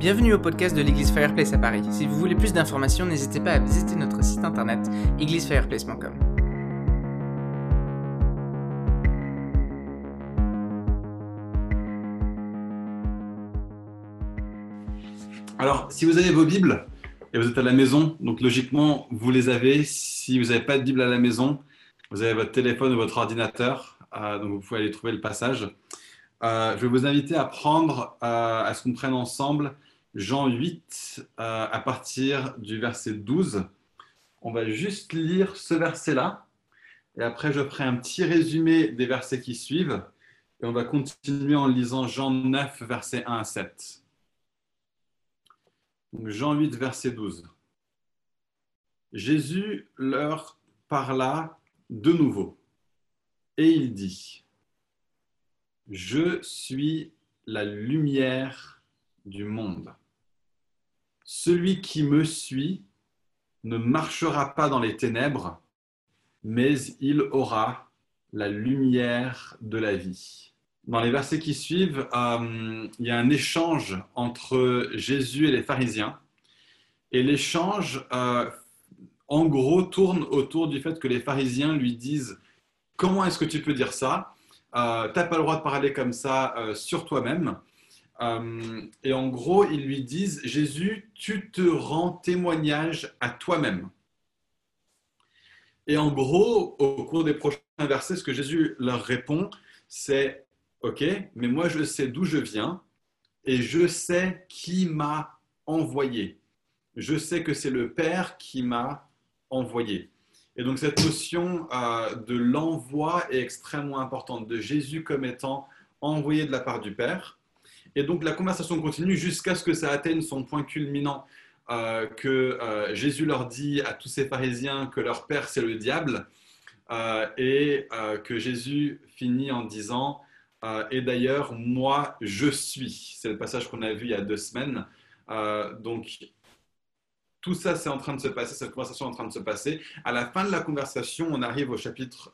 Bienvenue au podcast de l'église Fireplace à Paris. Si vous voulez plus d'informations, n'hésitez pas à visiter notre site internet églisefireplace.com. Alors, si vous avez vos Bibles et vous êtes à la maison, donc logiquement, vous les avez. Si vous n'avez pas de Bible à la maison, vous avez votre téléphone ou votre ordinateur, euh, donc vous pouvez aller trouver le passage. Euh, je vais vous inviter à prendre, euh, à ce qu'on prenne ensemble Jean 8 euh, à partir du verset 12. On va juste lire ce verset-là et après je ferai un petit résumé des versets qui suivent et on va continuer en lisant Jean 9, verset 1 à 7. Donc Jean 8, verset 12. Jésus leur parla de nouveau et il dit, Je suis la lumière du monde. Celui qui me suit ne marchera pas dans les ténèbres, mais il aura la lumière de la vie. Dans les versets qui suivent, euh, il y a un échange entre Jésus et les pharisiens. Et l'échange, euh, en gros, tourne autour du fait que les pharisiens lui disent, comment est-ce que tu peux dire ça? Euh, Tu n'as pas le droit de parler comme ça sur toi-même. Euh, et en gros, ils lui disent, Jésus, tu te rends témoignage à toi-même. Et en gros, au cours des prochains versets, ce que Jésus leur répond, c'est, OK, mais moi je sais d'où je viens et je sais qui m'a envoyé. Je sais que c'est le Père qui m'a envoyé. Et donc cette notion euh, de l'envoi est extrêmement importante, de Jésus comme étant envoyé de la part du Père. Et donc la conversation continue jusqu'à ce que ça atteigne son point culminant, euh, que euh, Jésus leur dit à tous ces pharisiens que leur père c'est le diable, euh, et que Jésus finit en disant, et d'ailleurs moi je suis. C'est le passage qu'on a vu il y a deux semaines. donc tout ça, c'est en train de se passer, cette conversation est en train de se passer. À la fin de la conversation, on arrive au chapitre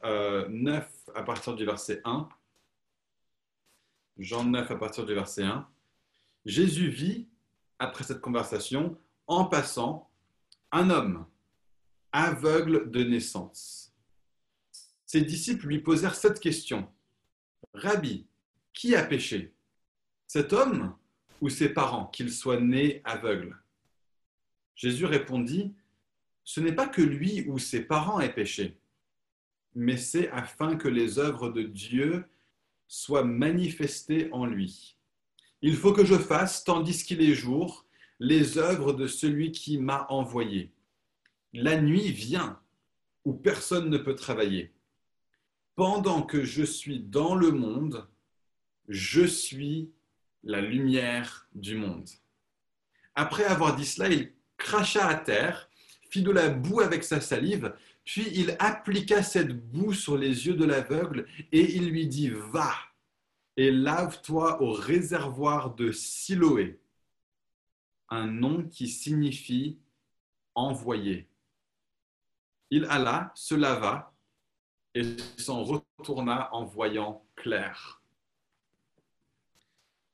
9 à partir du verset 1. Jean 9 à partir du verset 1. Jésus vit, après cette conversation, en passant, un homme aveugle de naissance. Ses disciples lui posèrent cette question. Rabbi, qui a péché? Cet homme ou ses parents qu'il soit né aveugle? Jésus répondit, Ce n'est pas que lui ou ses parents aient péché, mais c'est afin que les œuvres de Dieu soit manifesté en lui. Il faut que je fasse, tandis qu'il est jour, les œuvres de celui qui m'a envoyé. La nuit vient où personne ne peut travailler. Pendant que je suis dans le monde, je suis la lumière du monde. Après avoir dit cela, il cracha à terre, fit de la boue avec sa salive, puis il appliqua cette boue sur les yeux de l'aveugle et il lui dit, va et lave-toi au réservoir de Siloé, un nom qui signifie envoyé. Il alla, se lava et s'en retourna en voyant clair.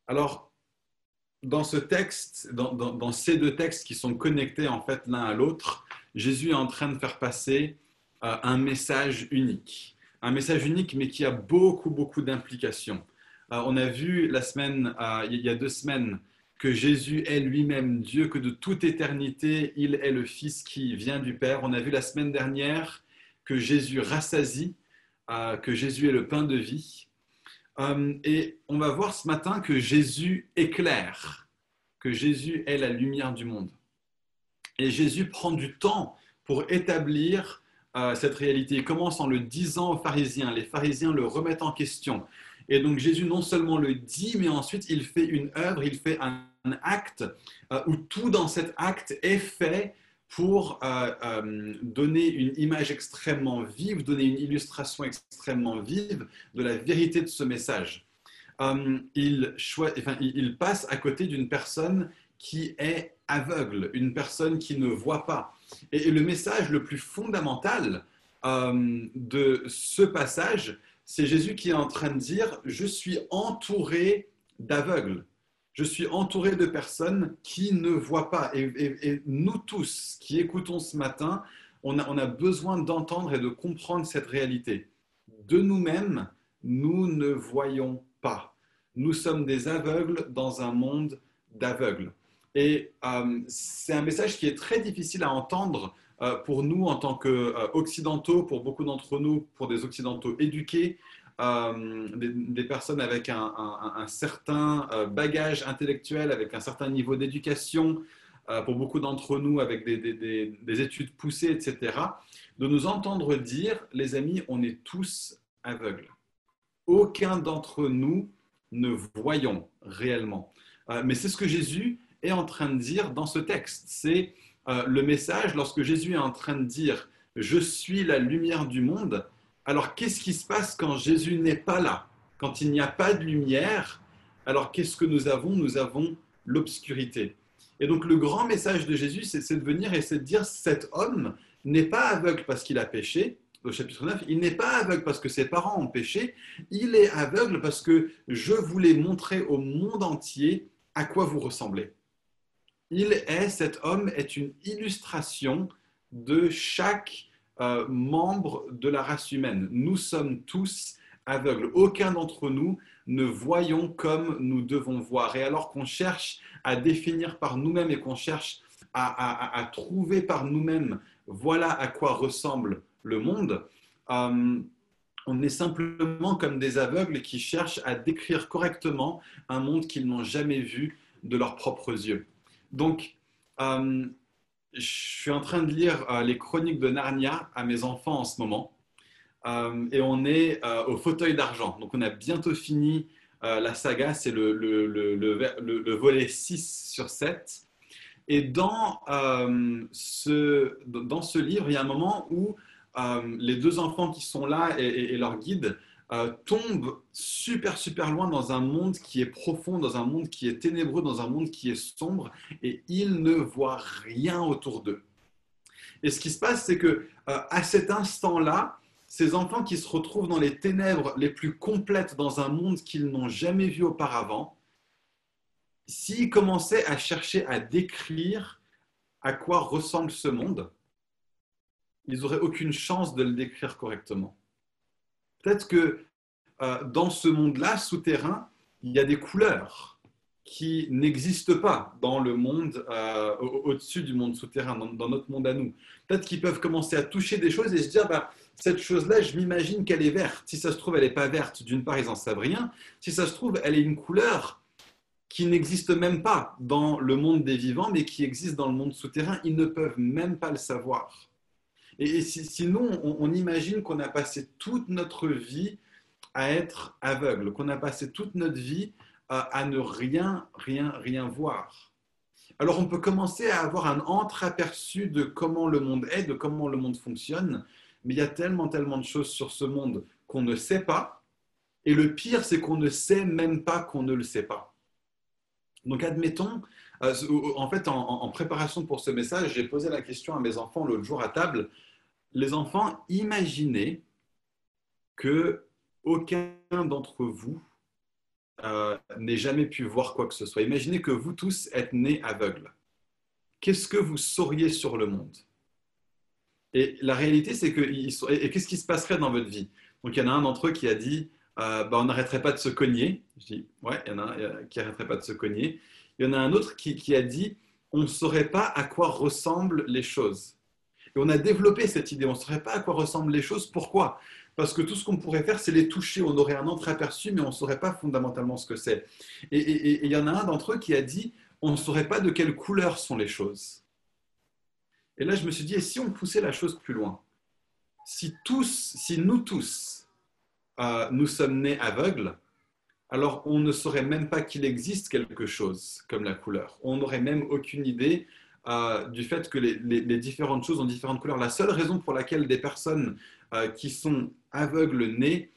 Alors, dans ce texte, dans, dans, ces deux textes qui sont connectés en fait l'un à l'autre, Jésus est en train de faire passer euh, un message unique. Un message unique, mais qui a beaucoup, beaucoup d'implications. Euh, on a vu la semaine, euh, il y a deux semaines, que Jésus est lui-même Dieu, que de toute éternité, il est le Fils qui vient du Père. On a vu la semaine dernière que Jésus rassasie, que Jésus est le pain de vie. et on va voir ce matin que Jésus éclaire, que Jésus est la lumière du monde. Et Jésus prend du temps pour établir cette réalité. Commence en le disant aux pharisiens. Les pharisiens le remettent en question. Et donc Jésus non seulement le dit, mais ensuite il fait une œuvre, il fait un, acte euh, où tout dans cet acte est fait pour euh, euh, donner une image extrêmement vive, donner une illustration extrêmement vive de la vérité de ce message. il passe à côté d'une personne qui est aveugle, une personne qui ne voit pas. Et, le message le plus fondamental euh, de ce passage, c'est Jésus qui est en train de dire, je suis entouré d'aveugles. je suis entouré de personnes qui ne voient pas. Et, nous tous qui écoutons ce matin, on a, on a besoin d'entendre et de comprendre cette réalité. De nous-mêmes, nous ne voyons pas. Nous sommes des aveugles dans un monde d'aveugles. Et euh, c'est un message qui est très difficile à entendre euh, pour nous en tant qu'occidentaux, pour beaucoup d'entre nous, pour des occidentaux éduqués, euh, des, personnes avec un, certain euh, bagage intellectuel, avec un certain niveau d'éducation, euh, pour beaucoup d'entre nous avec des, études poussées, etc., de nous entendre dire, les amis, on est tous aveugles. Aucun d'entre nous ne voyons réellement. mais c'est ce que Jésus est en train de dire dans ce texte. C'est le message lorsque Jésus est en train de dire, je suis la lumière du monde alors, qu'est-ce qui se passe quand Jésus n'est pas là? Quand il n'y a pas de lumière, alors qu'est-ce que nous avons? Nous avons l'obscurité. Et donc, le grand message de Jésus, c'est de venir et c'est de dire cet homme n'est pas aveugle parce qu'il a péché. Au chapitre 9, il n'est pas aveugle parce que ses parents ont péché, il est aveugle parce que je voulais montrer au monde entier à quoi vous ressemblez. Il est, cet homme est une illustration de chaque euh, membres de la race humaine. Nous sommes tous aveugles. Aucun d'entre nous ne voyons comme nous devons voir. Et alors qu'on cherche à définir par nous-mêmes et qu'on cherche à, trouver par nous-mêmes, voilà à quoi ressemble le monde, euh, on est simplement comme des aveugles qui cherchent à décrire correctement un monde qu'ils n'ont jamais vu de leurs propres yeux. Donc, euh, je suis en train de lire euh, les chroniques de Narnia à mes enfants en ce moment. Euh, et on est au fauteuil d'argent. Donc on a bientôt fini la saga, c'est le, le, le, le, volet 6 sur 7. Et dans, ce, dans ce livre, il y a un moment où les deux enfants qui sont là et leur guide euh, tombe super, super loin dans un monde qui est profond, dans un monde qui est ténébreux, dans un monde qui est sombre, et ils ne voient rien autour d'eux. Et ce qui se passe, c'est que euh, à cet instant-là, ces enfants qui se retrouvent dans les ténèbres les plus complètes dans un monde qu'ils n'ont jamais vu auparavant, s'ils commençaient à chercher à décrire à quoi ressemble ce monde, ils n'auraient aucune chance de le décrire correctement. Peut-être que euh, dans ce monde-là, souterrain, il y a des couleurs qui n'existent pas dans le monde euh, au-dessus du monde souterrain, dans, notre monde à nous. Peut-être qu'ils peuvent commencer à toucher des choses et se dire, bah, cette chose-là, je m'imagine qu'elle est verte. Si ça se trouve, elle n'est pas verte, d'une part, ils n'en savent rien. Si ça se trouve, elle est une couleur qui n'existe même pas dans le monde des vivants, mais qui existe dans le monde souterrain. Ils ne peuvent même pas le savoir. Et, sinon, on, imagine qu'on a passé toute notre vie à être aveugle, qu'on a passé toute notre vie à, ne rien, rien, rien voir. Alors on peut commencer à avoir un entreaperçu de comment le monde est, de comment le monde fonctionne, mais il y a tellement, tellement de choses sur ce monde qu'on ne sait pas. Et le pire, c'est qu'on ne sait même pas qu'on ne le sait pas. Donc admettons, en fait, en, préparation pour ce message, j'ai posé la question à mes enfants l'autre jour à table. Les enfants, imaginez que aucun d'entre vous euh, n'ait jamais pu voir quoi que ce soit. Imaginez que vous tous êtes nés aveugles. Qu'est-ce que vous sauriez sur le monde? Et la réalité, c'est que et qu'est-ce qui se passerait dans votre vie? Donc il y en a un d'entre eux qui a dit euh, bah, on n'arrêterait pas de se cogner. Je dis ouais, il y en a un qui n'arrêterait pas de se cogner. Il y en a un autre qui, a dit on ne saurait pas à quoi ressemblent les choses. Et on a développé cette idée, on ne saurait pas à quoi ressemblent les choses. Pourquoi? Parce que tout ce qu'on pourrait faire, c'est les toucher. On aurait un entreaperçu, mais on ne saurait pas fondamentalement ce que c'est. Et il y en a un d'entre eux qui a dit on ne saurait pas de quelle couleur sont les choses. Et là, je me suis dit, et si on poussait la chose plus loin? Si tous, si nous tous, euh, nous sommes nés aveugles, alors on ne saurait même pas qu'il existe quelque chose comme la couleur. On n'aurait même aucune idée euh, du fait que les, différentes choses ont différentes couleurs. La seule raison pour laquelle des personnes euh, qui sont aveugles nés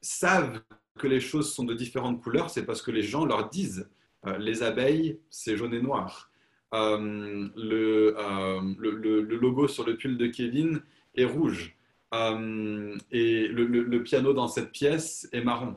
savent que les choses sont de différentes couleurs, c'est parce que les gens leur disent euh, les abeilles, c'est jaune et noir. Le, logo sur le pull de Kevin est rouge. et le piano dans cette pièce est marron.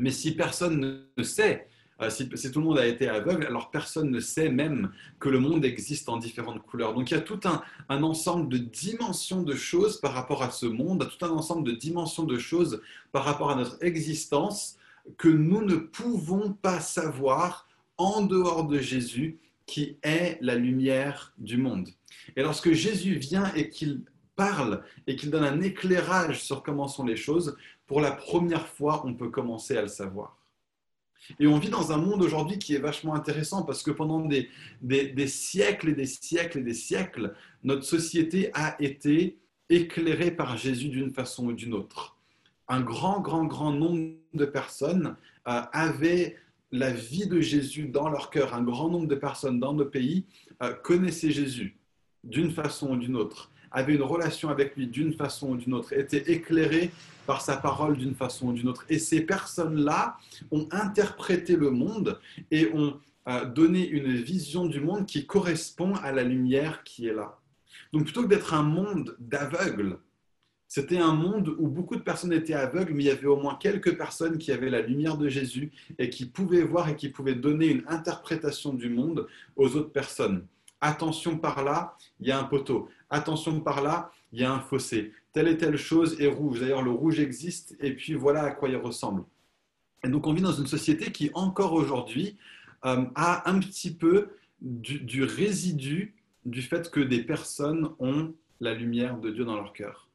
Mais si personne ne sait, euh, si, tout le monde a été aveugle, alors personne ne sait même que le monde existe en différentes couleurs. Donc il y a tout un, un ensemble de dimensions de choses par rapport à ce monde, tout un ensemble de dimensions de choses par rapport à notre existence que nous ne pouvons pas savoir en dehors de Jésus qui est la lumière du monde. Et lorsque Jésus vient et qu'il parle et qu'il donne un éclairage sur comment sont les choses, pour la première fois, on peut commencer à le savoir. Et on vit dans un monde aujourd'hui qui est vachement intéressant parce que pendant des, siècles et des siècles et des siècles, notre société a été éclairée par Jésus d'une façon ou d'une autre. Un grand, grand, grand nombre de personnes euh, avaient la vie de Jésus dans leur cœur. Un grand nombre de personnes dans nos pays euh, connaissaient Jésus d'une façon ou d'une autre, avaient une relation avec lui d'une façon ou d'une autre, étaient éclairées par sa parole d'une façon ou d'une autre. Et ces personnes-là ont interprété le monde et ont euh, donné une vision du monde qui correspond à la lumière qui est là. Donc plutôt que d'être un monde d'aveugles, c'était un monde où beaucoup de personnes étaient aveugles, mais il y avait au moins quelques personnes qui avaient la lumière de Jésus et qui pouvaient voir et qui pouvaient donner une interprétation du monde aux autres personnes. Attention par là, il y a un poteau. Attention par là, il y a un fossé. Telle et telle chose est rouge. D'ailleurs, le rouge existe et puis voilà à quoi il ressemble. Et donc, on vit dans une société qui, encore aujourd'hui, euh, a un petit peu du résidu du fait que des personnes ont la lumière de Dieu dans leur cœur.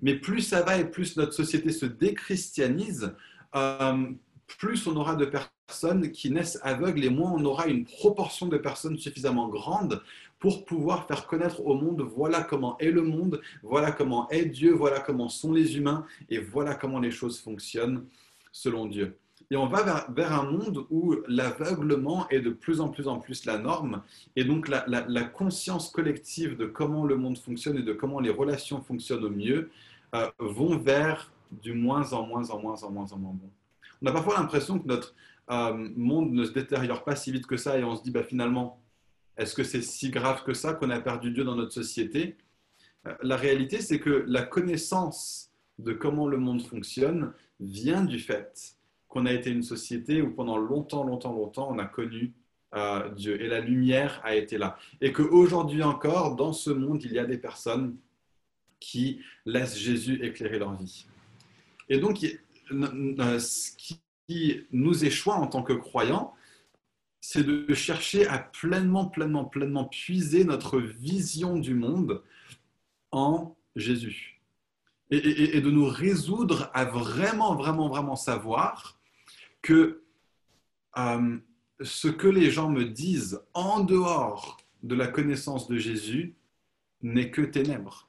Mais plus ça va et plus notre société se déchristianise, euh, plus on aura de personnes qui naissent aveugles et moins on aura une proportion de personnes suffisamment grande pour pouvoir faire connaître au monde voilà comment est le monde, voilà comment est Dieu, voilà comment sont les humains et voilà comment les choses fonctionnent selon Dieu. Et on va vers, un monde où l'aveuglement est de plus en plus en plus la norme. Et donc la, conscience collective de comment le monde fonctionne et de comment les relations fonctionnent au mieux euh, vont vers du moins en moins en moins en moins en moins bon. On a parfois l'impression que notre euh, monde ne se détériore pas si vite que ça et on se dit bah, finalement, est-ce que c'est si grave que ça qu'on a perdu Dieu dans notre société? Euh, La réalité, c'est que la connaissance de comment le monde fonctionne vient du fait qu'on a été une société où pendant longtemps, longtemps, longtemps, on a connu euh, Dieu et la lumière a été là. Et qu'aujourd'hui encore, dans ce monde, il y a des personnes qui laissent Jésus éclairer leur vie. Et donc, ce qui nous échoit en tant que croyants, c'est de chercher à pleinement, pleinement, pleinement puiser notre vision du monde en Jésus. Et, de nous résoudre à vraiment, vraiment, vraiment savoir que euh, ce que les gens me disent en dehors de la connaissance de Jésus n'est que ténèbres.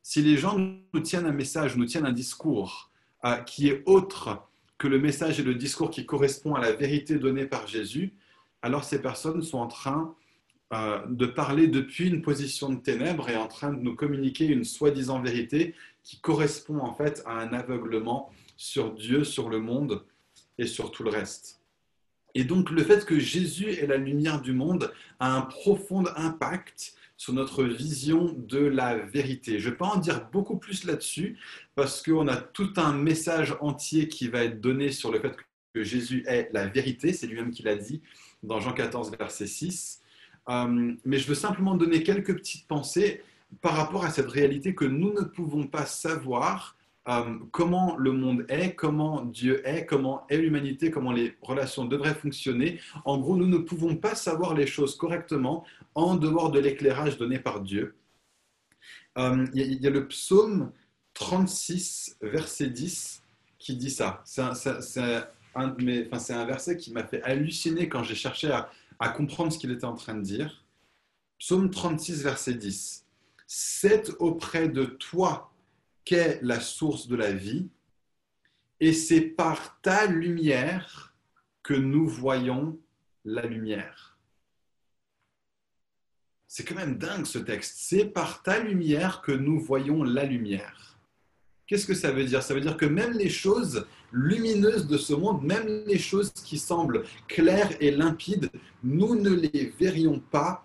Si les gens nous tiennent un message, nous tiennent un discours euh, qui est autre que le message et le discours qui correspond à la vérité donnée par Jésus, alors ces personnes sont en train euh, de parler depuis une position de ténèbres et en train de nous communiquer une soi-disant vérité qui correspond en fait à un aveuglement sur Dieu, sur le monde et sur tout le reste. Et donc le fait que Jésus est la lumière du monde a un profond impact sur notre vision de la vérité. Je ne vais pas en dire beaucoup plus là-dessus parce qu'on a tout un message entier qui va être donné sur le fait que Jésus est la vérité, c'est lui-même qui l'a dit dans Jean 14, verset 6. Euh, mais je veux simplement donner quelques petites pensées par rapport à cette réalité que nous ne pouvons pas savoir euh, comment le monde est, comment Dieu est, comment est l'humanité, comment les relations devraient fonctionner. En gros, nous ne pouvons pas savoir les choses correctement en dehors de l'éclairage donné par Dieu. Euh, il y, a le psaume 36, verset 10, qui dit ça. C'est un, un, verset qui m'a fait halluciner quand j'ai cherché à, à comprendre ce qu'il était en train de dire. Psaume 36, verset 10. C'est auprès de toi qu'est la source de la vie, et c'est par ta lumière que nous voyons la lumière. C'est quand même dingue ce texte. C'est par ta lumière que nous voyons la lumière. Qu'est-ce que ça veut dire? Ça veut dire que même les choses lumineuses de ce monde, même les choses qui semblent claires et limpides, nous ne les verrions pas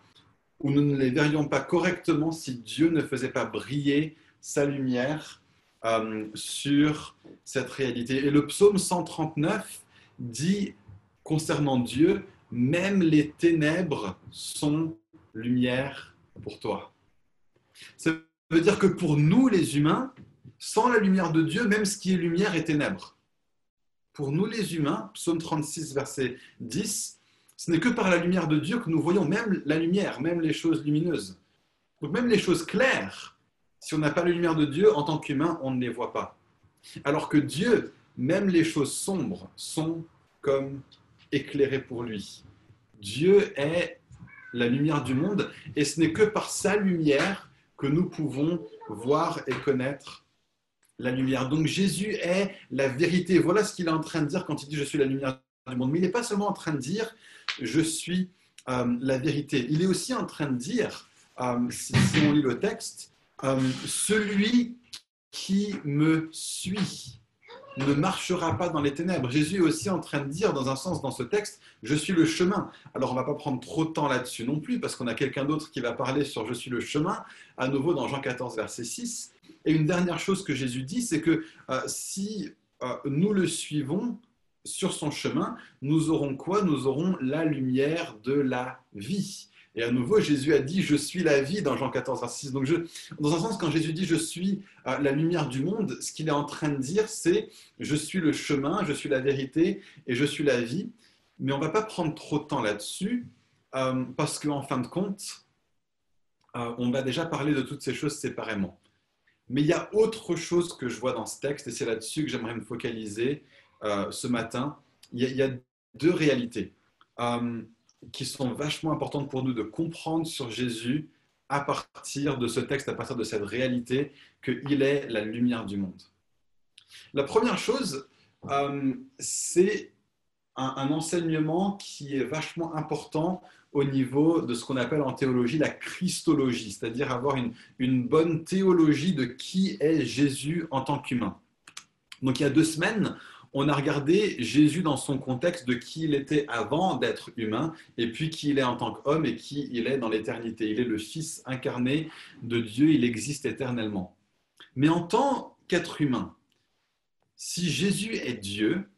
ou nous ne les verrions pas correctement si Dieu ne faisait pas briller sa lumière euh, sur cette réalité. Et le psaume 139 dit concernant Dieu, même les ténèbres sont lumière pour toi. Ça veut dire que pour nous, les humains, sans la lumière de Dieu, même ce qui est lumière est ténèbres. Pour nous, les humains, psaume 36, verset 10, ce n'est que par la lumière de Dieu que nous voyons même la lumière, même les choses lumineuses. Donc même les choses claires, si on n'a pas la lumière de Dieu, en tant qu'humain, on ne les voit pas. Alors que Dieu, même les choses sombres, sont comme éclairées pour lui. Dieu est la lumière du monde et ce n'est que par sa lumière que nous pouvons voir et connaître la lumière. Donc Jésus est la vérité. Voilà ce qu'il est en train de dire quand il dit je suis la lumière du monde. Mais il n'est pas seulement en train de dire je suis euh, la vérité. Il est aussi en train de dire, euh, si, on lit le texte, euh, celui qui me suit ne marchera pas dans les ténèbres. Jésus est aussi en train de dire, dans un sens, dans ce texte, je suis le chemin. Alors, on ne va pas prendre trop de temps là-dessus non plus, parce qu'on a quelqu'un d'autre qui va parler sur je suis le chemin, à nouveau dans Jean 14, verset 6. Et une dernière chose que Jésus dit, c'est que euh, si euh, nous le suivons sur son chemin, nous aurons quoi? Nous aurons la lumière de la vie. Et à nouveau, Jésus a dit Je suis la vie dans Jean 14, verset 6. Donc, dans un sens, quand Jésus dit Je suis euh, la lumière du monde, ce qu'il est en train de dire, c'est Je suis le chemin, je suis la vérité et je suis la vie. Mais on ne va pas prendre trop de temps là-dessus, parce qu'en fin de compte, on va déjà parler de toutes ces choses séparément. Mais il y a autre chose que je vois dans ce texte, et c'est là-dessus que j'aimerais me focaliser ce matin. Il y, a, deux réalités qui sont vachement importantes pour nous de comprendre sur Jésus à partir de ce texte, à partir de cette réalité qu'il est la lumière du monde. La première chose, euh, c'est un, enseignement qui est vachement important au niveau de ce qu'on appelle en théologie la christologie, c'est-à-dire avoir une, bonne théologie de qui est Jésus en tant qu'humain. Donc il y a deux semaines, on a regardé Jésus dans son contexte de qui il était avant d'être humain, et puis qui il est en tant qu'homme et qui il est dans l'éternité. Il est le Fils incarné de Dieu, il existe éternellement. Mais en tant qu'être humain, si Jésus est Dieu,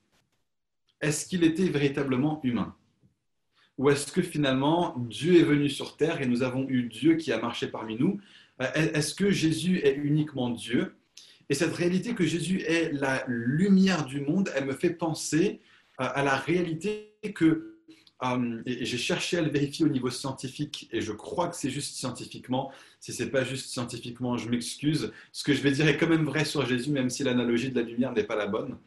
est-ce qu'il était véritablement humain? Ou est-ce que finalement Dieu est venu sur terre et nous avons eu Dieu qui a marché parmi nous? Est-ce que Jésus est uniquement Dieu? Et cette réalité que Jésus est la lumière du monde, elle me fait penser à la réalité que, euh, j'ai cherché à le vérifier au niveau scientifique, et je crois que c'est juste scientifiquement. Si ce n'est pas juste scientifiquement, je m'excuse. Ce que je vais dire est quand même vrai sur Jésus, même si l'analogie de la lumière n'est pas la bonne.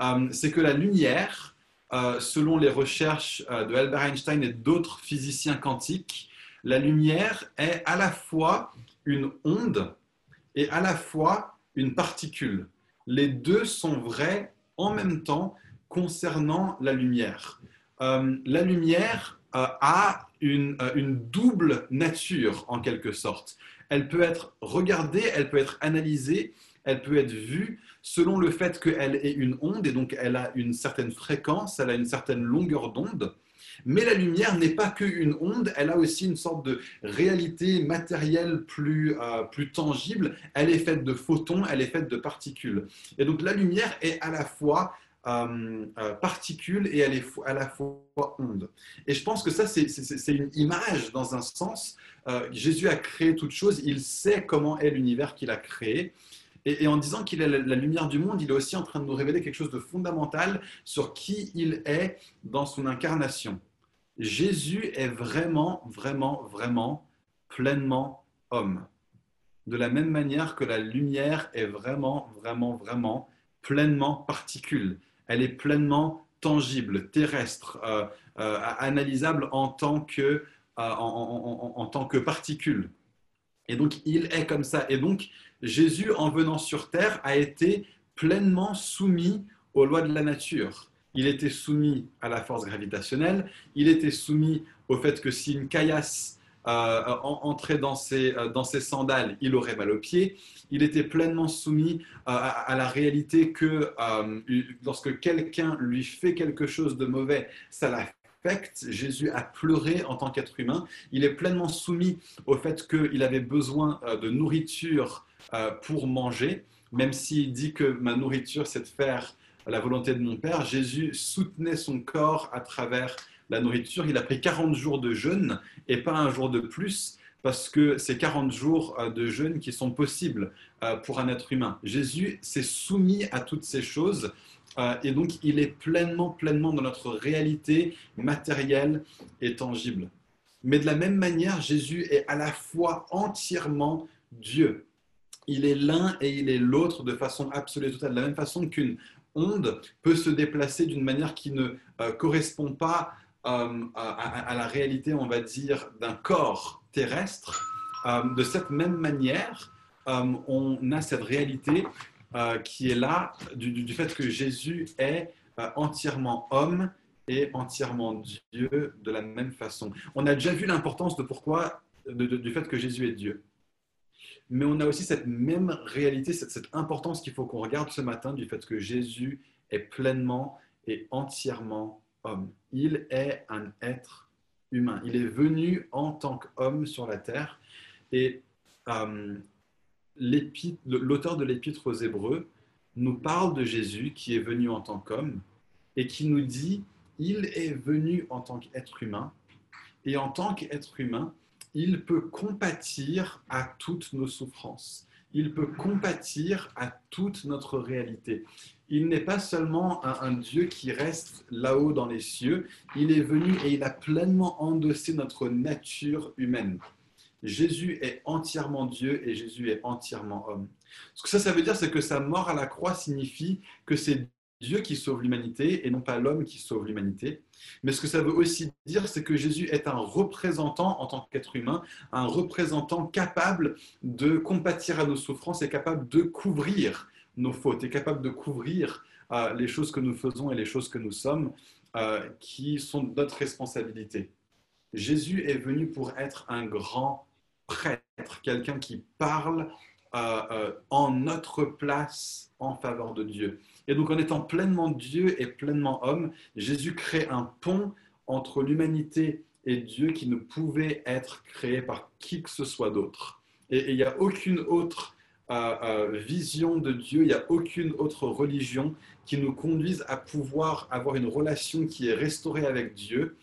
Euh, c'est que la lumière, euh, selon les recherches de Albert Einstein et d'autres physiciens quantiques, la lumière est à la fois une onde et à la fois une particule. Les deux sont vrais en même temps concernant la lumière. Euh, la lumière euh, a euh, une, double nature en quelque sorte. Elle peut être regardée, elle peut être analysée, elle peut être vue selon le fait qu'elle est une onde et donc elle a une certaine fréquence, elle a une certaine longueur d'onde. Mais la lumière n'est pas qu'une onde, elle a aussi une sorte de réalité matérielle plus, euh, plus tangible. Elle est faite de photons, elle est faite de particules. Et donc la lumière est à la fois euh, euh, particule et elle est à la fois onde. Et je pense que ça, c'est une image dans un sens. Jésus a créé toute chose, il sait comment est l'univers qu'il a créé. Et, en disant qu'il est la, lumière du monde, il est aussi en train de nous révéler quelque chose de fondamental sur qui il est dans son incarnation. Jésus est vraiment, vraiment, vraiment pleinement homme. De la même manière que la lumière est vraiment, vraiment, vraiment pleinement particule. Elle est pleinement tangible, terrestre, euh, euh, analysable en tant, que, euh, en tant que particule. Et donc, il est comme ça. Et donc, Jésus, en venant sur terre, a été pleinement soumis aux lois de la nature il était soumis à la force gravitationnelle, il était soumis au fait que si une caillasse euh, entrait dans ses, euh, dans ses, sandales, il aurait mal aux pieds. Il était pleinement soumis euh, à, la réalité que lorsque quelqu'un lui fait quelque chose de mauvais, ça l'affecte. Jésus a pleuré en tant qu'être humain. Il est pleinement soumis au fait qu'il avait besoin de nourriture pour manger, même s'il dit que ma nourriture, c'est de faire la volonté de mon Père, Jésus soutenait son corps à travers la nourriture. Il a pris 40 jours de jeûne et pas un jour de plus parce que c'est 40 jours euh, de jeûne qui sont possibles euh, pour un être humain. Jésus s'est soumis à toutes ces choses euh, et donc il est pleinement, pleinement dans notre réalité matérielle et tangible. Mais de la même manière, Jésus est à la fois entièrement Dieu. Il est l'un et il est l'autre de façon absolue et totale. De la même façon qu'une onde peut se déplacer d'une manière qui ne correspond pas à, à, la réalité, on va dire, d'un corps terrestre. Euh, de cette même manière, euh, on a cette réalité euh, qui est là du, fait que Jésus est entièrement homme et entièrement Dieu de la même façon. On a déjà vu l'importance de pourquoi, du fait que Jésus est Dieu. Mais on a aussi cette même réalité, cette, importance qu'il faut qu'on regarde ce matin du fait que Jésus est pleinement et entièrement homme. Il est un être humain. Il est venu en tant qu'homme sur la terre. Et euh, l'auteur de l'épître aux Hébreux nous parle de Jésus qui est venu en tant qu'homme et qui nous dit, il est venu en tant qu'être humain. Et en tant qu'être humain, il peut compatir à toutes nos souffrances. Il peut compatir à toute notre réalité il n'est pas seulement un, Dieu qui reste là-haut dans les cieux, il est venu et il a pleinement endossé notre nature humaine. Jésus est entièrement Dieu et Jésus est entièrement homme. Ce que ça, ça veut dire, c'est que sa mort à la croix signifie que c'est Dieu qui sauve l'humanité et non pas l'homme qui sauve l'humanité. Mais ce que ça veut aussi dire, c'est que Jésus est un représentant en tant qu'être humain, un représentant capable de compatir à nos souffrances et capable de couvrir nos fautes, est capable de couvrir euh, les choses que nous faisons et les choses que nous sommes, euh, qui sont notre responsabilité. Jésus est venu pour être un grand prêtre, quelqu'un qui parle euh, en notre place en faveur de Dieu. Et donc en étant pleinement Dieu et pleinement homme, Jésus crée un pont entre l'humanité et Dieu qui ne pouvait être créé par qui que ce soit d'autre. Et il n'y a aucune autre vision de Dieu, il n'y a aucune autre religion qui nous conduise à pouvoir avoir une relation qui est restaurée avec Dieu,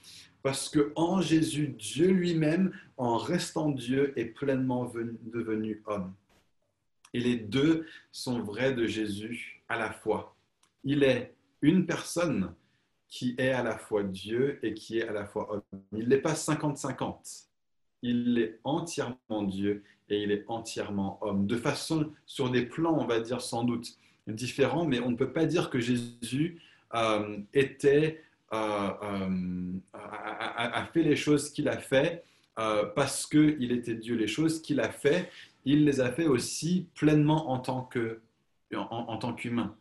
parce que en Jésus, Dieu lui-même, en restant Dieu, est pleinement devenu homme. Et les deux sont vrais de Jésus à la fois. Il est une personne qui est à la fois Dieu et qui est à la fois homme. Il n'est pas 50-50. Il est entièrement Dieu et il est entièrement homme. De façon, sur des plans, on va dire sans doute différents, mais on ne peut pas dire que Jésus euh, euh, euh, a, fait les choses qu'il a fait parce qu'il était Dieu. Les choses qu'il a fait, il les a fait aussi pleinement en tant que qu'humain.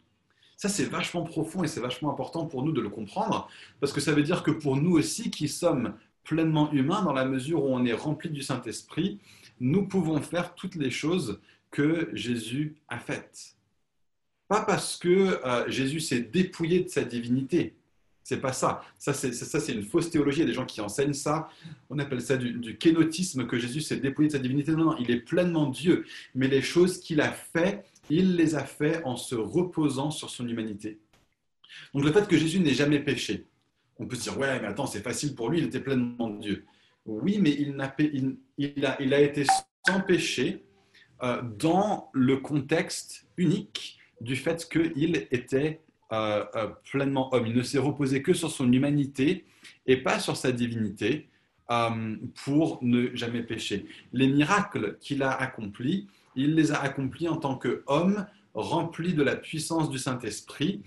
Ça, c'est vachement profond et c'est vachement important pour nous de le comprendre, parce que ça veut dire que pour nous aussi, qui sommes pleinement humains, dans la mesure où on est rempli du Saint-Esprit, nous pouvons faire toutes les choses que Jésus a faites. Pas parce que euh, Jésus s'est dépouillé de sa divinité. C'est pas ça. Ça, c'est, une fausse théologie. Il y a des gens qui enseignent ça. On appelle ça du, du kénotisme, que Jésus s'est dépouillé de sa divinité. Non, non, il est pleinement Dieu. Mais les choses qu'il a faites, il les a faites en se reposant sur son humanité. Donc le fait que Jésus n'ait jamais péché, on peut se dire, ouais, mais attends, c'est facile pour lui, il était pleinement Dieu. Oui, mais il a, été sans péché euh, dans le contexte unique du fait qu'il était euh, euh, pleinement homme. Il ne s'est reposé que sur son humanité et pas sur sa divinité pour ne jamais pécher. Les miracles qu'il a accomplis, il les a accomplis en tant qu'homme rempli de la puissance du Saint-Esprit.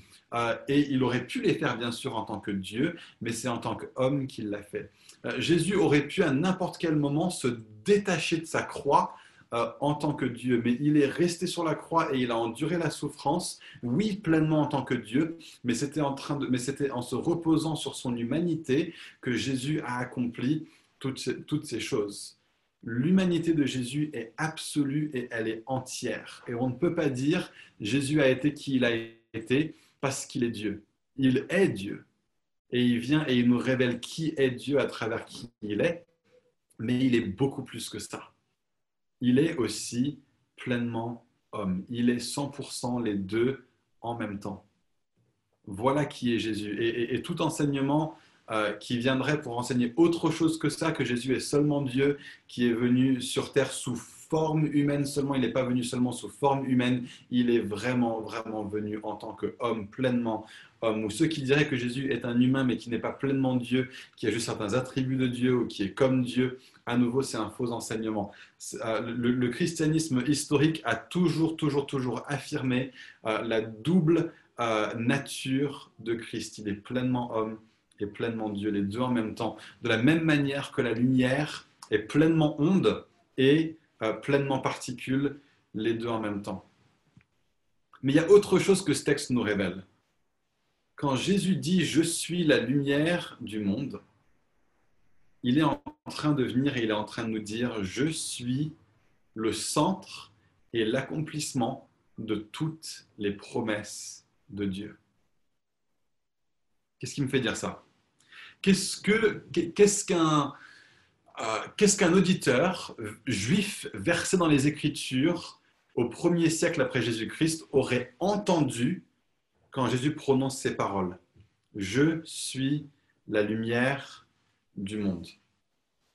et il aurait pu les faire, bien sûr, en tant que Dieu, mais c'est en tant qu'homme qu'il l'a fait. Euh, Jésus aurait pu à n'importe quel moment se détacher de sa croix euh, en tant que Dieu, mais il est resté sur la croix et il a enduré la souffrance, oui, pleinement en tant que Dieu, mais c'était en, train de, mais c'était en se reposant sur son humanité que Jésus a accompli toutes ces, toutes ces choses. L'humanité de Jésus est absolue et elle est entière. Et on ne peut pas dire Jésus a été qui il a été parce qu'il est Dieu. Il est Dieu et il vient et il nous révèle qui est Dieu à travers qui il est, mais il est beaucoup plus que ça. Il est aussi pleinement homme. Il est 100% les deux en même temps. Voilà qui est Jésus. Et, tout enseignement euh, qui viendrait pour enseigner autre chose que ça, que Jésus est seulement Dieu, qui est venu sur terre sous forme humaine seulement, il n'est pas venu seulement sous forme humaine, il est vraiment, vraiment venu en tant qu'homme, pleinement homme. Ou ceux qui diraient que Jésus est un humain mais qui n'est pas pleinement Dieu, qui a juste certains attributs de Dieu ou qui est comme Dieu, à nouveau, c'est un faux enseignement. Euh, le, christianisme historique a toujours, toujours, toujours affirmé euh, la double euh, nature de Christ. Il est pleinement homme et pleinement Dieu, les deux en même temps. De la même manière que la lumière est pleinement onde et pleinement particules, les deux en même temps. Mais il y a autre chose que ce texte nous révèle. Quand Jésus dit ⁇ Je suis la lumière du monde ⁇ il est en train de venir et il est en train de nous dire ⁇ Je suis le centre et l'accomplissement de toutes les promesses de Dieu. Qu'est-ce qui me fait dire ça? Qu'est-ce qu'un euh, qu'est-ce qu'un auditeur juif versé dans les Écritures au premier siècle après Jésus-Christ aurait entendu quand Jésus prononce ces paroles Je suis la lumière du monde.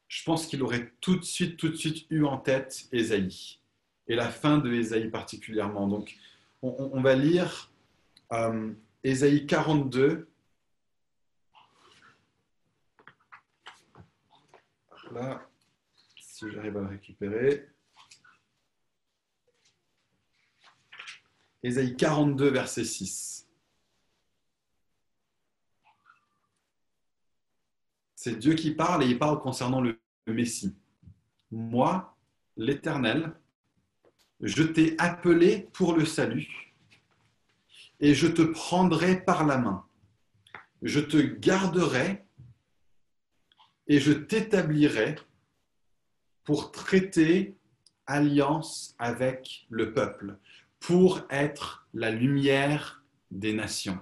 Je pense qu'il aurait tout de suite, tout de suite eu en tête Ésaïe et la fin de Ésaïe particulièrement. Donc, on, va lire euh, Ésaïe 42 là, si j'arrive à le récupérer. Ésaïe 42, verset 6. C'est Dieu qui parle et il parle concernant le Messie. Moi, l'Éternel, je t'ai appelé pour le salut et je te prendrai par la main. Je te garderai et je t'établirai pour traiter alliance avec le peuple, pour être la lumière des nations.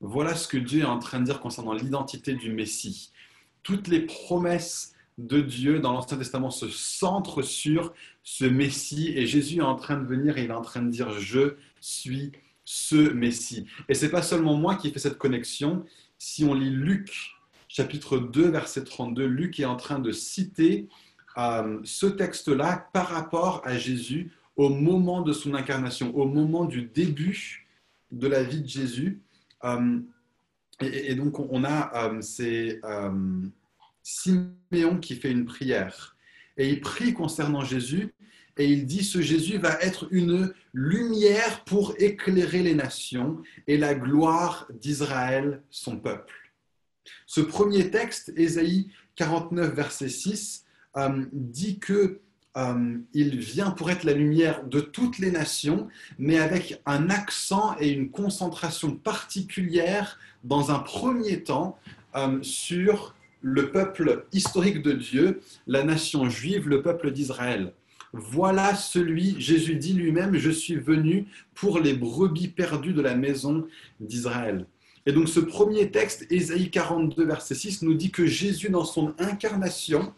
Voilà ce que Dieu est en train de dire concernant l'identité du Messie. Toutes les promesses de Dieu dans l'Ancien Testament se centrent sur ce Messie et Jésus est en train de venir et il est en train de dire je suis ce Messie. Et ce n'est pas seulement moi qui fais cette connexion. Si on lit Luc chapitre 2, verset 32, Luc est en train de citer euh, ce texte-là par rapport à Jésus au moment de son incarnation, au moment du début de la vie de Jésus. Euh, et, donc, on a euh, c'est Siméon qui fait une prière. Et il prie concernant Jésus et il dit ce Jésus va être une lumière pour éclairer les nations et la gloire d'Israël, son peuple. Ce premier texte, Ésaïe 49, verset 6, euh, dit que euh, il vient pour être la lumière de toutes les nations, mais avec un accent et une concentration particulière dans un premier temps euh, sur le peuple historique de Dieu, la nation juive, le peuple d'Israël. Voilà celui, Jésus dit lui-même, je suis venu pour les brebis perdues de la maison d'Israël. Et donc ce premier texte, Ésaïe 42, verset 6, nous dit que Jésus, dans son incarnation,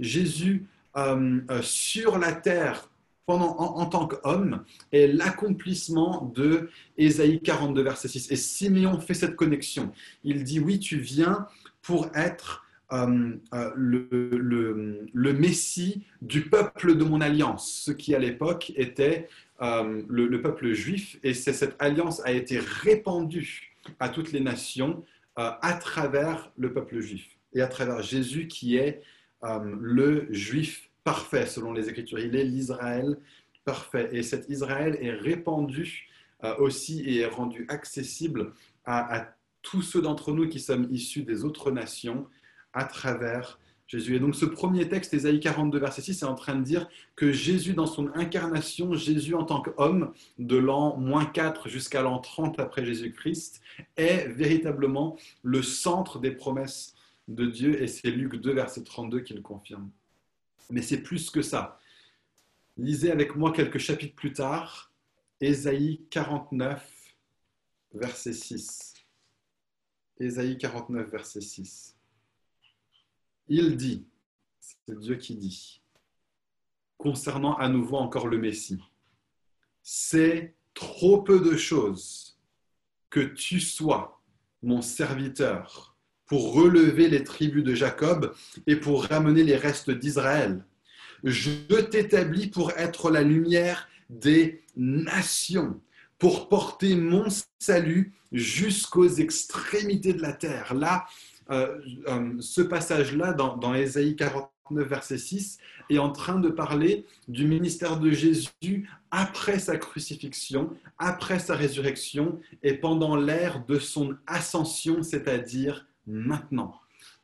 Jésus euh, euh, sur la terre pendant, en, tant qu'homme, est l'accomplissement de Ésaïe 42, verset 6. Et Siméon fait cette connexion. Il dit, oui, tu viens pour être euh, le, Messie du peuple de mon alliance, ce qui à l'époque était le, peuple juif, et cette alliance a été répandue à toutes les nations euh, à travers le peuple juif et à travers Jésus qui est euh, le juif parfait selon les Écritures. Il est l'Israël parfait et cet Israël est répandu euh, aussi et est rendu accessible à, à tous ceux d'entre nous qui sommes issus des autres nations à travers Jésus. Et donc ce premier texte, Ésaïe 42, verset 6, est en train de dire que Jésus, dans son incarnation, Jésus en tant qu'homme, de l'an moins 4 jusqu'à l'an 30 après Jésus-Christ, est véritablement le centre des promesses de Dieu. Et c'est Luc 2, verset 32 qui le confirme. Mais c'est plus que ça. Lisez avec moi quelques chapitres plus tard, Ésaïe 49, verset 6. Ésaïe 49, verset 6. Il dit, c'est Dieu qui dit, concernant à nouveau encore le Messie, c'est trop peu de choses que tu sois mon serviteur pour relever les tribus de Jacob et pour ramener les restes d'Israël. Je t'établis pour être la lumière des nations, pour porter mon salut jusqu'aux extrémités de la terre. Là, euh, euh, ce passage-là, dans, dans Ésaïe 49, verset 6, est en train de parler du ministère de Jésus après sa crucifixion, après sa résurrection et pendant l'ère de son ascension, c'est-à-dire maintenant.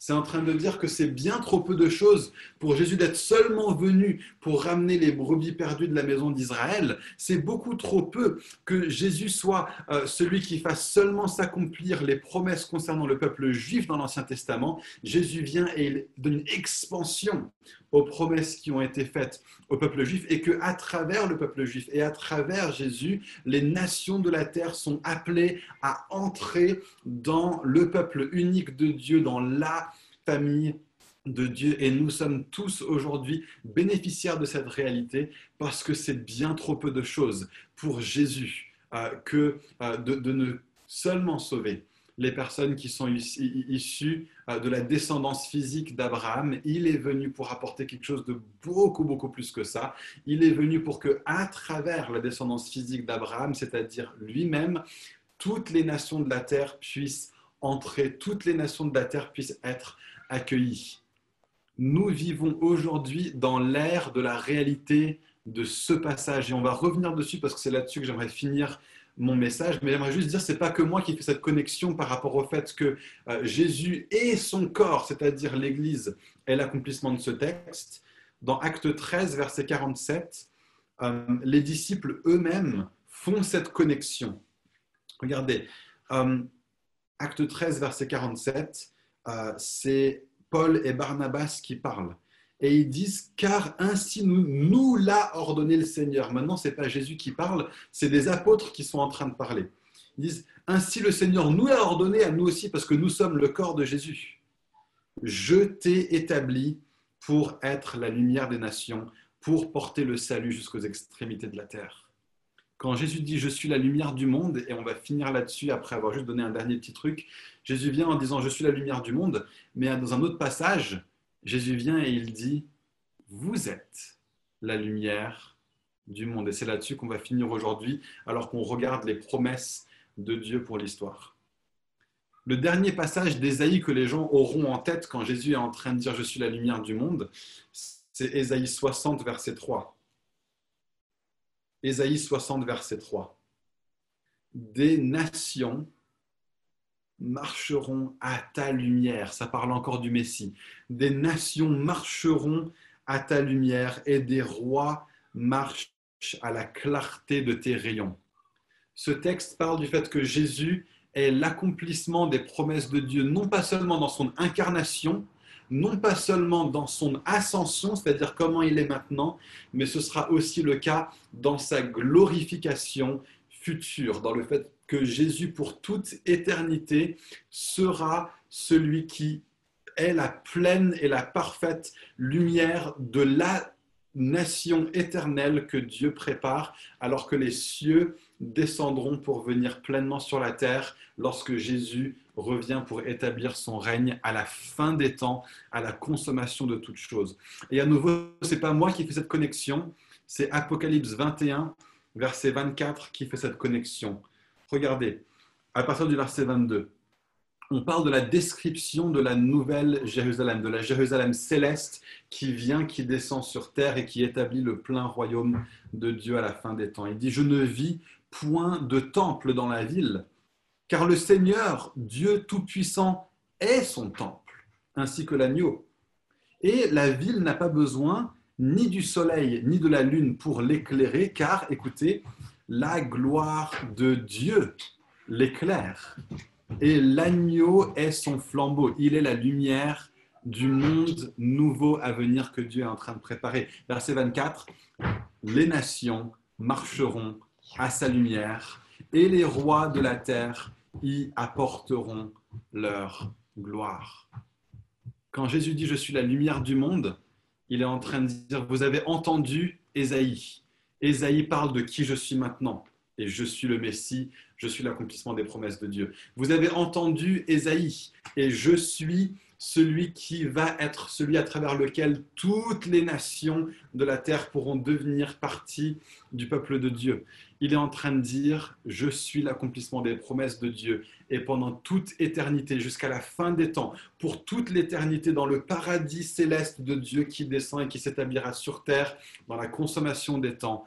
C'est en train de dire que c'est bien trop peu de choses pour Jésus d'être seulement venu pour ramener les brebis perdues de la maison d'Israël. C'est beaucoup trop peu que Jésus soit euh, celui qui fasse seulement s'accomplir les promesses concernant le peuple juif dans l'Ancien Testament. Jésus vient et il donne une expansion aux promesses qui ont été faites au peuple juif et que à travers le peuple juif et à travers Jésus, les nations de la terre sont appelées à entrer dans le peuple unique de Dieu, dans la famille de Dieu et nous sommes tous aujourd'hui bénéficiaires de cette réalité parce que c'est bien trop peu de choses pour Jésus euh, que euh, de ne seulement sauver, les personnes qui sont issues euh, de la descendance physique d'Abraham. Il est venu pour apporter quelque chose de beaucoup, beaucoup plus que ça. Il est venu pour que, à travers la descendance physique d'Abraham, c'est-à-dire lui-même, toutes les nations de la terre puissent entrer, toutes les nations de la terre puissent être accueillies. Nous vivons aujourd'hui dans l'ère de la réalité de ce passage et on va revenir dessus parce que c'est là-dessus que j'aimerais finir mon message, mais j'aimerais juste dire, c'est pas que moi qui fais cette connexion par rapport au fait que euh, Jésus et son corps, c'est-à-dire l'Église, est l'accomplissement de ce texte. Dans Acte 13, verset 47, euh, les disciples eux-mêmes font cette connexion. Regardez, euh, Acte 13, verset 47, c'est Paul et Barnabas qui parlent et ils disent car ainsi nous, nous l'a ordonné le Seigneur. Maintenant, ce n'est pas Jésus qui parle, c'est des apôtres qui sont en train de parler. Ils disent ainsi le Seigneur nous l'a ordonné à nous aussi parce que nous sommes le corps de Jésus. Je t'ai établi pour être la lumière des nations, pour porter le salut jusqu'aux extrémités de la terre. Quand Jésus dit je suis la lumière du monde, et on va finir là-dessus après avoir juste donné un dernier petit truc, Jésus vient en disant je suis la lumière du monde, mais dans un autre passage, Jésus vient et il dit, vous êtes la lumière du monde. Et c'est là-dessus qu'on va finir aujourd'hui, alors qu'on regarde les promesses de Dieu pour l'histoire. Le dernier passage d'Ésaïe que les gens auront en tête quand Jésus est en train de dire Je suis la lumière du monde, c'est Ésaïe 60, verset 3. Ésaïe 60, verset 3. Des nations marcheront à ta lumière. Ça parle encore du Messie. Des nations marcheront à ta lumière et des rois marchent à la clarté de tes rayons. Ce texte parle du fait que Jésus est l'accomplissement des promesses de Dieu, non pas seulement dans son incarnation, non pas seulement dans son ascension, c'est-à-dire comment il est maintenant, mais ce sera aussi le cas dans sa glorification future, dans le fait que Jésus pour toute éternité sera celui qui est la pleine et la parfaite lumière de la nation éternelle que Dieu prépare, alors que les cieux descendront pour venir pleinement sur la terre lorsque Jésus revient pour établir son règne à la fin des temps, à la consommation de toutes choses. Et à nouveau, ce n'est pas moi qui fais cette connexion, c'est Apocalypse 21, verset 24 qui fait cette connexion. Regardez, à partir du verset 22, on parle de la description de la nouvelle Jérusalem, de la Jérusalem céleste qui vient, qui descend sur terre et qui établit le plein royaume de Dieu à la fin des temps. Il dit, je ne vis point de temple dans la ville, car le Seigneur, Dieu Tout-Puissant, est son temple, ainsi que l'agneau. Et la ville n'a pas besoin ni du soleil, ni de la lune pour l'éclairer, car, écoutez, la gloire de Dieu l'éclaire. Et l'agneau est son flambeau. Il est la lumière du monde nouveau à venir que Dieu est en train de préparer. Verset 24, les nations marcheront à sa lumière et les rois de la terre y apporteront leur gloire. Quand Jésus dit je suis la lumière du monde, il est en train de dire vous avez entendu Ésaïe. Ésaïe parle de qui je suis maintenant. et je suis le Messie, je suis l'accomplissement des promesses de Dieu. Vous avez entendu Ésaïe, et je suis celui qui va être celui à travers lequel toutes les nations de la terre pourront devenir partie du peuple de Dieu. Il est en train de dire, je suis l'accomplissement des promesses de Dieu. Et pendant toute éternité, jusqu'à la fin des temps, pour toute l'éternité, dans le paradis céleste de Dieu qui descend et qui s'établira sur terre, dans la consommation des temps,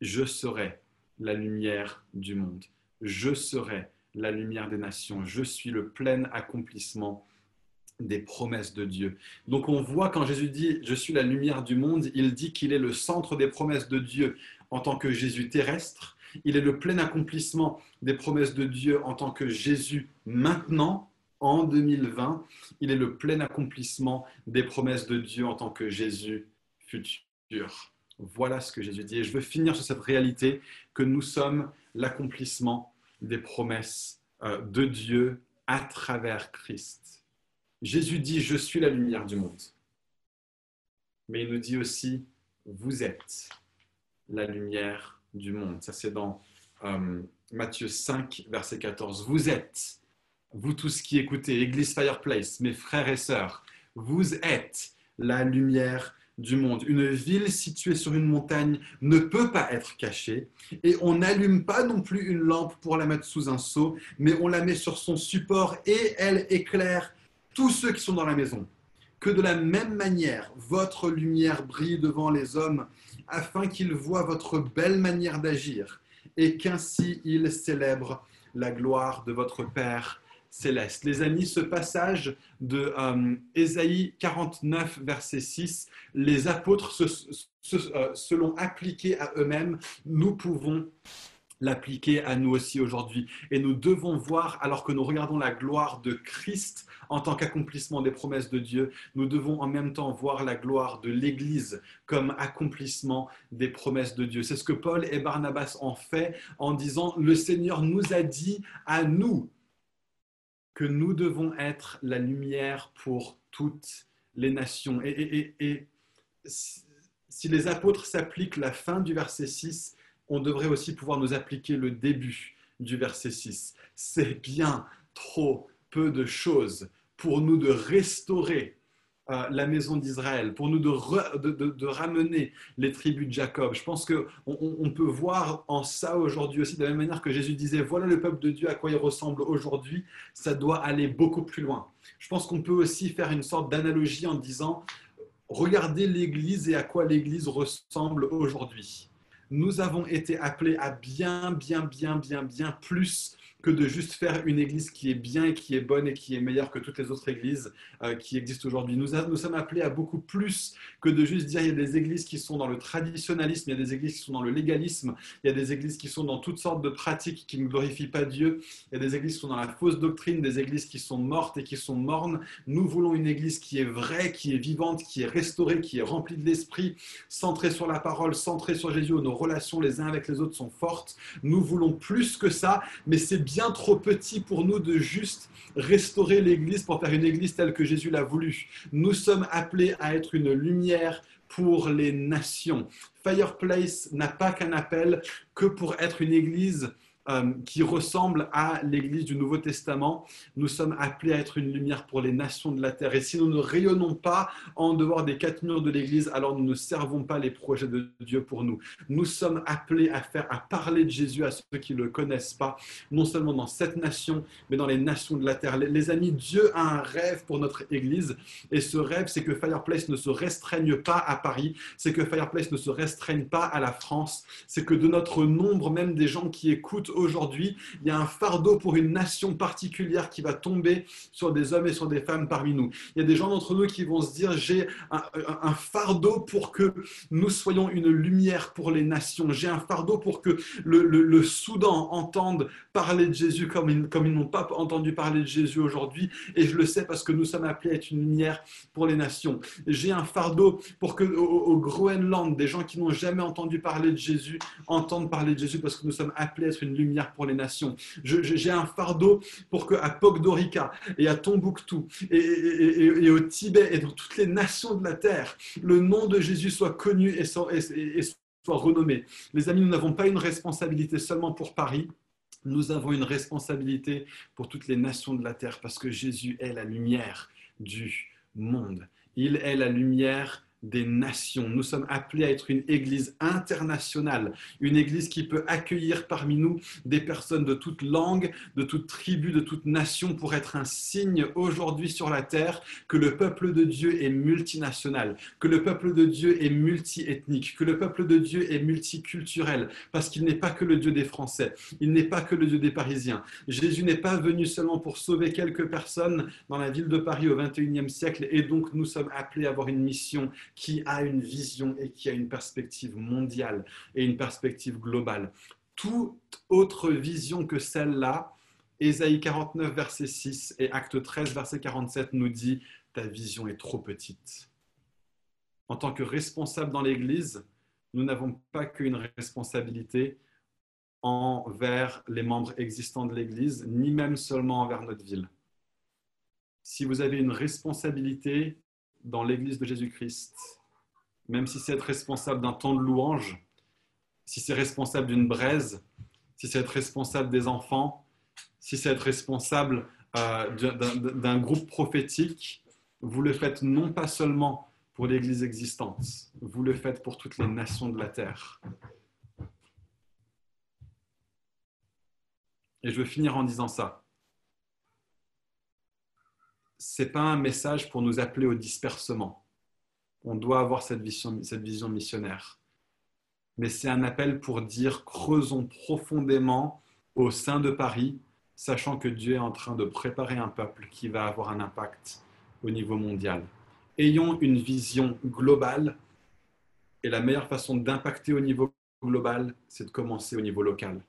je serai la lumière du monde. Je serai la lumière des nations. Je suis le plein accomplissement des promesses de Dieu. Donc on voit quand Jésus dit je suis la lumière du monde, il dit qu'il est le centre des promesses de Dieu en tant que Jésus terrestre, il est le plein accomplissement des promesses de Dieu en tant que Jésus maintenant en 2020, il est le plein accomplissement des promesses de Dieu en tant que Jésus futur. Voilà ce que Jésus dit. Et je veux finir sur cette réalité que nous sommes l'accomplissement des promesses euh, de Dieu à travers Christ. Jésus dit, je suis la lumière du monde. Mais il nous dit aussi, vous êtes la lumière du monde. Ça, c'est dans euh, Matthieu 5, verset 14. Vous êtes, vous tous qui écoutez, Église Fireplace, mes frères et sœurs, vous êtes la lumière du monde. Une ville située sur une montagne ne peut pas être cachée et on n'allume pas non plus une lampe pour la mettre sous un seau, mais on la met sur son support et elle éclaire tous ceux qui sont dans la maison, que de la même manière, votre lumière brille devant les hommes, afin qu'ils voient votre belle manière d'agir, et qu'ainsi ils célèbrent la gloire de votre Père céleste. Les amis, ce passage de euh, Ésaïe 49, verset 6, les apôtres se, se l'ont appliqué à eux-mêmes. Nous pouvons l'appliquer à nous aussi aujourd'hui. Et nous devons voir, alors que nous regardons la gloire de Christ en tant qu'accomplissement des promesses de Dieu, nous devons en même temps voir la gloire de l'Église comme accomplissement des promesses de Dieu. C'est ce que Paul et Barnabas ont fait en disant, le Seigneur nous a dit à nous que nous devons être la lumière pour toutes les nations. Et, si les apôtres s'appliquent la fin du verset 6, on devrait aussi pouvoir nous appliquer le début du verset 6. C'est bien trop peu de choses pour nous de restaurer euh, la maison d'Israël, pour nous de, ramener les tribus de Jacob. Je pense qu'on on peut voir en ça aujourd'hui aussi, de la même manière que Jésus disait, voilà le peuple de Dieu à quoi il ressemble aujourd'hui, ça doit aller beaucoup plus loin. Je pense qu'on peut aussi faire une sorte d'analogie en disant, regardez l'Église et à quoi l'Église ressemble aujourd'hui nous avons été appelés à bien, bien, bien, bien, bien plus que de juste faire une église qui est bien qui est bonne et qui est meilleure que toutes les autres églises euh, qui existent aujourd'hui. Nous, sommes appelés à beaucoup plus que de juste dire il y a des églises qui sont dans le traditionnalisme, il y a des églises qui sont dans le légalisme, il y a des églises qui sont dans toutes sortes de pratiques qui ne glorifient pas Dieu, il y a des églises qui sont dans la fausse doctrine, des églises qui sont mortes et qui sont mornes. Nous voulons une église qui est vraie, qui est vivante, qui est restaurée, qui est remplie de l'esprit, centrée sur la parole, centrée sur Jésus, nos relations les uns avec les autres sont fortes. Nous voulons plus que ça, mais c'est bien trop petit pour nous de juste restaurer l'Église pour faire une Église telle que Jésus l'a voulu. Nous sommes appelés à être une lumière pour les nations. Fireplace n'a pas qu'un appel que pour être une Église euh, qui ressemble à l'Église du Nouveau Testament. Nous sommes appelés à être une lumière pour les nations de la terre. Et si nous ne rayonnons pas en dehors des quatre murs de l'Église, alors nous ne servons pas les projets de Dieu pour nous. Nous sommes appelés à faire, à parler de Jésus à ceux qui ne le connaissent pas, non seulement dans cette nation, mais dans les nations de la terre. Les, amis, Dieu a un rêve pour notre Église. Et ce rêve, c'est que Fireplace ne se restreigne pas à Paris, c'est que Fireplace ne se restreigne pas à la France, c'est que de notre nombre, même des gens qui écoutent aujourd'hui, il y a un fardeau pour une nation particulière qui va tomber sur des hommes et sur des femmes parmi nous. Il y a des gens d'entre nous qui vont se dire, j'ai un, fardeau pour que nous soyons une lumière pour les nations. J'ai un fardeau pour que le, Soudan entende parler de Jésus comme ils, n'ont pas entendu parler de Jésus aujourd'hui. Et je le sais parce que nous sommes appelés à être une lumière pour les nations. J'ai un fardeau pour que au Groenland, des gens qui n'ont jamais entendu parler de Jésus entendent parler de Jésus parce que nous sommes appelés à être une lumière pour les nations. J'ai un fardeau pour que à Pogdorica et à Tombouctou et, au Tibet et dans toutes les nations de la terre, le nom de Jésus soit connu et, soit renommé. Les amis, nous n'avons pas une responsabilité seulement pour Paris, nous avons une responsabilité pour toutes les nations de la terre parce que Jésus est la lumière du monde. Il est la lumière des nations. Nous sommes appelés à être une église internationale, une église qui peut accueillir parmi nous des personnes de toute langue, de toute tribu, de toute nation pour être un signe aujourd'hui sur la terre que le peuple de Dieu est multinational, que le peuple de Dieu est multiethnique, que le peuple de Dieu est multiculturel, parce qu'il n'est pas que le Dieu des Français, il n'est pas que le Dieu des Parisiens. Jésus n'est pas venu seulement pour sauver quelques personnes dans la ville de Paris au XXIe siècle, et donc nous sommes appelés à avoir une mission qui a une vision et qui a une perspective mondiale et une perspective globale. Toute autre vision que celle-là, Ésaïe 49, verset 6 et Acte 13, verset 47 nous dit, ta vision est trop petite. En tant que responsable dans l'Église, nous n'avons pas qu'une responsabilité envers les membres existants de l'Église, ni même seulement envers notre ville. Si vous avez une responsabilité dans l'Église de Jésus-Christ, même si c'est être responsable d'un temps de louange, si c'est responsable d'une braise, si c'est être responsable des enfants, si c'est être responsable euh, d'un groupe prophétique, vous le faites non pas seulement pour l'Église existante, vous le faites pour toutes les nations de la terre. Et je veux finir en disant ça c'est pas un message pour nous appeler au dispersement. On doit avoir cette vision, cette vision missionnaire. Mais c'est un appel pour dire creusons profondément au sein de Paris, sachant que Dieu est en train de préparer un peuple qui va avoir un impact au niveau mondial. Ayons une vision globale et la meilleure façon d'impacter au niveau global, c'est de commencer au niveau local.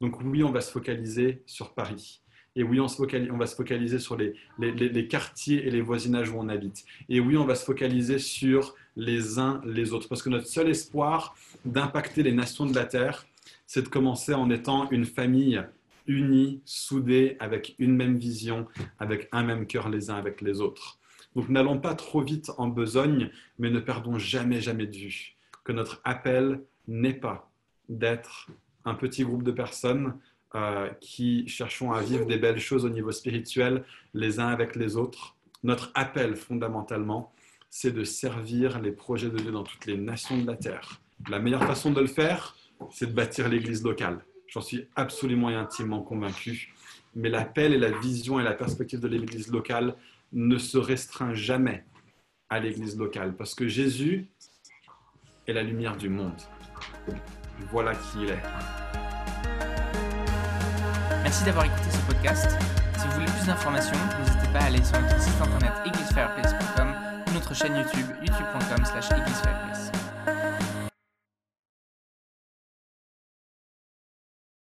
Donc oui, on va se focaliser sur Paris. Et oui, on, on va se focaliser sur les, les, quartiers et les voisinages où on habite. Et oui, on va se focaliser sur les uns les autres. Parce que notre seul espoir d'impacter les nations de la Terre, c'est de commencer en étant une famille unie, soudée, avec une même vision, avec un même cœur les uns avec les autres. Donc n'allons pas trop vite en besogne, mais ne perdons jamais, jamais de vue que notre appel n'est pas d'être un petit groupe de personnes euh, qui cherchons à vivre des belles choses au niveau spirituel les uns avec les autres. Notre appel fondamentalement, c'est de servir les projets de Dieu dans toutes les nations de la terre. La meilleure façon de le faire, c'est de bâtir l'église locale. J'en suis absolument et intimement convaincu. Mais l'appel et la vision et la perspective de l'église locale ne se restreint jamais à l'église locale parce que Jésus est la lumière du monde. Voilà qui il est. Merci d'avoir écouté ce podcast. Si vous voulez plus d'informations, n'hésitez pas à aller sur notre site internet églisefireplace.com ou notre chaîne YouTube youtube.com slash